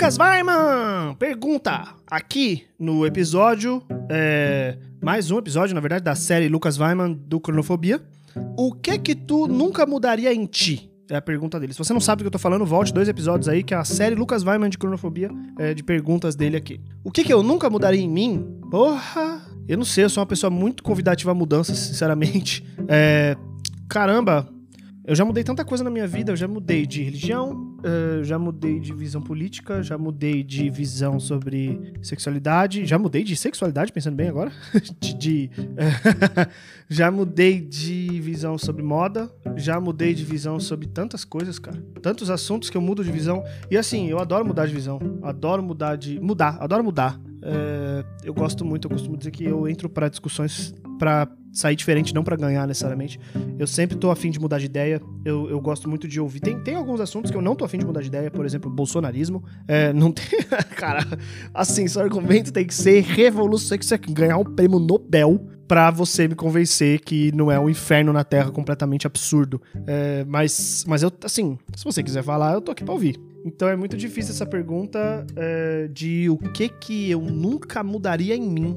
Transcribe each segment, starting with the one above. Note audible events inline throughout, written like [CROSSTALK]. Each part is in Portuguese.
Lucas Weiman pergunta aqui no episódio, é, mais um episódio, na verdade, da série Lucas Weiman do Cronofobia. O que que tu nunca mudaria em ti? É a pergunta dele. Se você não sabe do que eu tô falando, volte dois episódios aí, que é a série Lucas Weiman de Cronofobia, é, de perguntas dele aqui. O que que eu nunca mudaria em mim? Porra! Eu não sei, eu sou uma pessoa muito convidativa a mudanças, sinceramente. É, caramba, eu já mudei tanta coisa na minha vida, eu já mudei de religião, uh, já mudei de visão política, já mudei de visão sobre sexualidade, já mudei de sexualidade, pensando bem agora, [LAUGHS] de, de [LAUGHS] já mudei de visão sobre moda, já mudei de visão sobre tantas coisas, cara, tantos assuntos que eu mudo de visão e assim eu adoro mudar de visão, adoro mudar de mudar, adoro mudar. É, eu gosto muito, eu costumo dizer que eu entro para discussões para sair diferente, não para ganhar necessariamente. Eu sempre tô afim de mudar de ideia. Eu, eu gosto muito de ouvir. Tem, tem alguns assuntos que eu não tô afim de mudar de ideia, por exemplo, bolsonarismo. É, não tem. [LAUGHS] Cara, assim, seu argumento tem que ser revolução, que ganhar um prêmio Nobel para você me convencer que não é um inferno na Terra completamente absurdo. É, mas, mas eu, assim, se você quiser falar, eu tô aqui pra ouvir. Então é muito difícil essa pergunta é, de o que que eu nunca mudaria em mim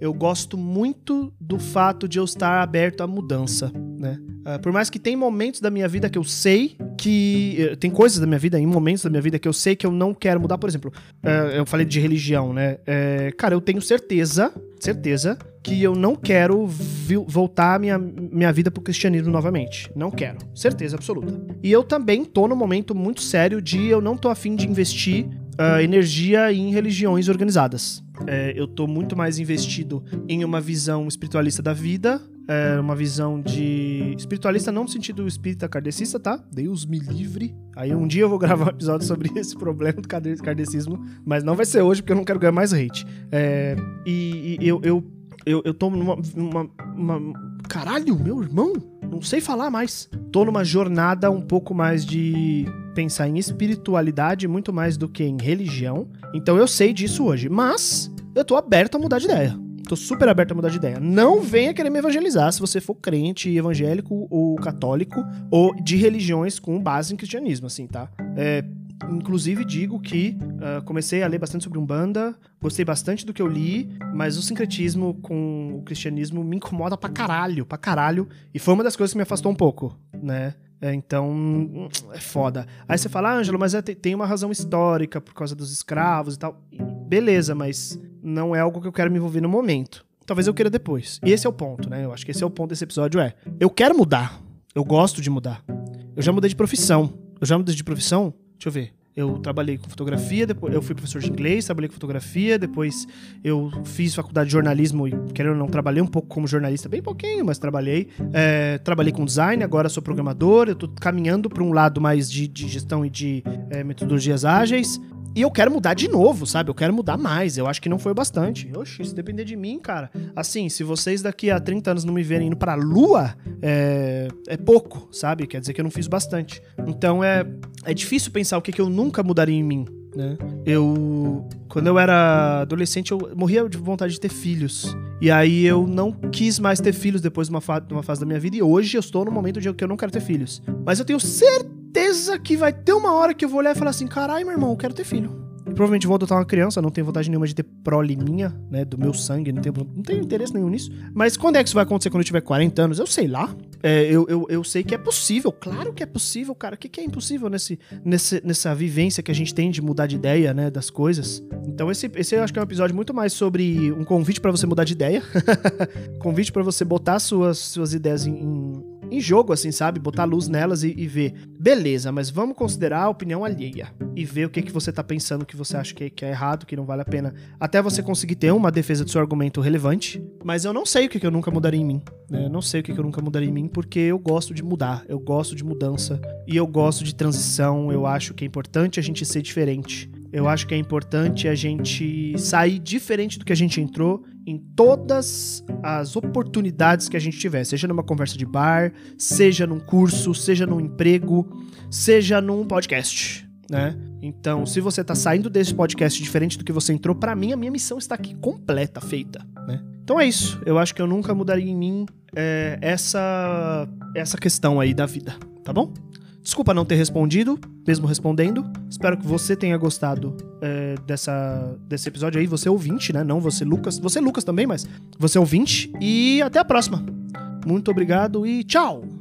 eu gosto muito do fato de eu estar aberto à mudança, né? Uh, por mais que tem momentos da minha vida que eu sei que. Uh, tem coisas da minha vida, em momentos da minha vida que eu sei que eu não quero mudar. Por exemplo, uh, eu falei de religião, né? Cara, eu tenho certeza, certeza, que eu não quero voltar a minha, minha vida pro cristianismo novamente. Não quero. Certeza absoluta. E eu também tô num momento muito sério de eu não tô afim de investir uh, energia em religiões organizadas. É, eu tô muito mais investido em uma visão espiritualista da vida, é, uma visão de. espiritualista não no sentido espírita kardecista, tá? Deus me livre. Aí um dia eu vou [LAUGHS] gravar um episódio sobre esse problema do kardecismo, mas não vai ser hoje porque eu não quero ganhar mais hate. É, e, e eu, eu, eu, eu tô numa. Uma, uma... Caralho, meu irmão! Não sei falar mais. Tô numa jornada um pouco mais de pensar em espiritualidade muito mais do que em religião. Então eu sei disso hoje. Mas eu tô aberto a mudar de ideia. Tô super aberto a mudar de ideia. Não venha querer me evangelizar se você for crente, evangélico ou católico ou de religiões com base em cristianismo, assim, tá? É, inclusive digo que uh, comecei a ler bastante sobre Umbanda, gostei bastante do que eu li, mas o sincretismo com o cristianismo me incomoda pra caralho, pra caralho, e foi uma das coisas que me afastou um pouco, né? É, então, é foda. Aí você fala, ah, Ângelo, mas é, tem uma razão histórica por causa dos escravos e tal. Beleza, mas não é algo que eu quero me envolver no momento. Talvez eu queira depois. E esse é o ponto, né? Eu acho que esse é o ponto desse episódio, é... Eu quero mudar. Eu gosto de mudar. Eu já mudei de profissão. Eu já mudei de profissão? Deixa eu ver. Eu trabalhei com fotografia, depois eu fui professor de inglês, trabalhei com fotografia, depois eu fiz faculdade de jornalismo e, querendo ou não, trabalhei um pouco como jornalista, bem pouquinho, mas trabalhei. É, trabalhei com design, agora sou programador, eu tô caminhando para um lado mais de, de gestão e de é, metodologias ágeis. E eu quero mudar de novo, sabe? Eu quero mudar mais. Eu acho que não foi o bastante. Oxi, se depender de mim, cara. Assim, se vocês daqui a 30 anos não me verem indo pra lua, é, é pouco, sabe? Quer dizer que eu não fiz bastante. Então é, é difícil pensar o que, que eu nunca mudaria em mim. Né? Eu. Quando eu era adolescente, eu morria de vontade de ter filhos. E aí eu não quis mais ter filhos depois de uma, fa uma fase da minha vida. E hoje eu estou no momento de que eu não quero ter filhos. Mas eu tenho certeza que vai ter uma hora que eu vou olhar e falar assim: caralho, meu irmão, eu quero ter filho. Provavelmente vou adotar uma criança, não tenho vontade nenhuma de ter prole minha, né? Do meu sangue, não tenho, não tenho interesse nenhum nisso. Mas quando é que isso vai acontecer quando eu tiver 40 anos? Eu sei lá. É, eu, eu, eu sei que é possível, claro que é possível, cara. O que, que é impossível nesse, nesse, nessa vivência que a gente tem de mudar de ideia, né? Das coisas. Então, esse, esse eu acho que é um episódio muito mais sobre um convite para você mudar de ideia. [LAUGHS] convite para você botar suas, suas ideias em, em em jogo, assim, sabe? Botar luz nelas e, e, ver. Beleza, mas vamos considerar a opinião alheia. E ver o que, que você tá pensando que você acha que, que é errado, que não vale a pena. Até você conseguir ter uma defesa do seu argumento relevante. Mas eu não sei o que, que eu nunca mudaria em mim. Né? Eu não sei o que, que eu nunca mudaria em mim, porque eu gosto de mudar. Eu gosto de mudança. E eu gosto de transição. Eu acho que é importante a gente ser diferente. Eu acho que é importante a gente sair diferente do que a gente entrou em todas as oportunidades que a gente tiver, seja numa conversa de bar, seja num curso, seja num emprego, seja num podcast, né? Então, se você tá saindo desse podcast diferente do que você entrou, para mim a minha missão está aqui completa, feita, né? Então é isso. Eu acho que eu nunca mudaria em mim é, essa essa questão aí da vida, tá bom? Desculpa não ter respondido, mesmo respondendo. Espero que você tenha gostado é, dessa, desse episódio aí. Você ouvinte, né? Não você, Lucas. Você, Lucas, também, mas você ouvinte. E até a próxima. Muito obrigado e tchau!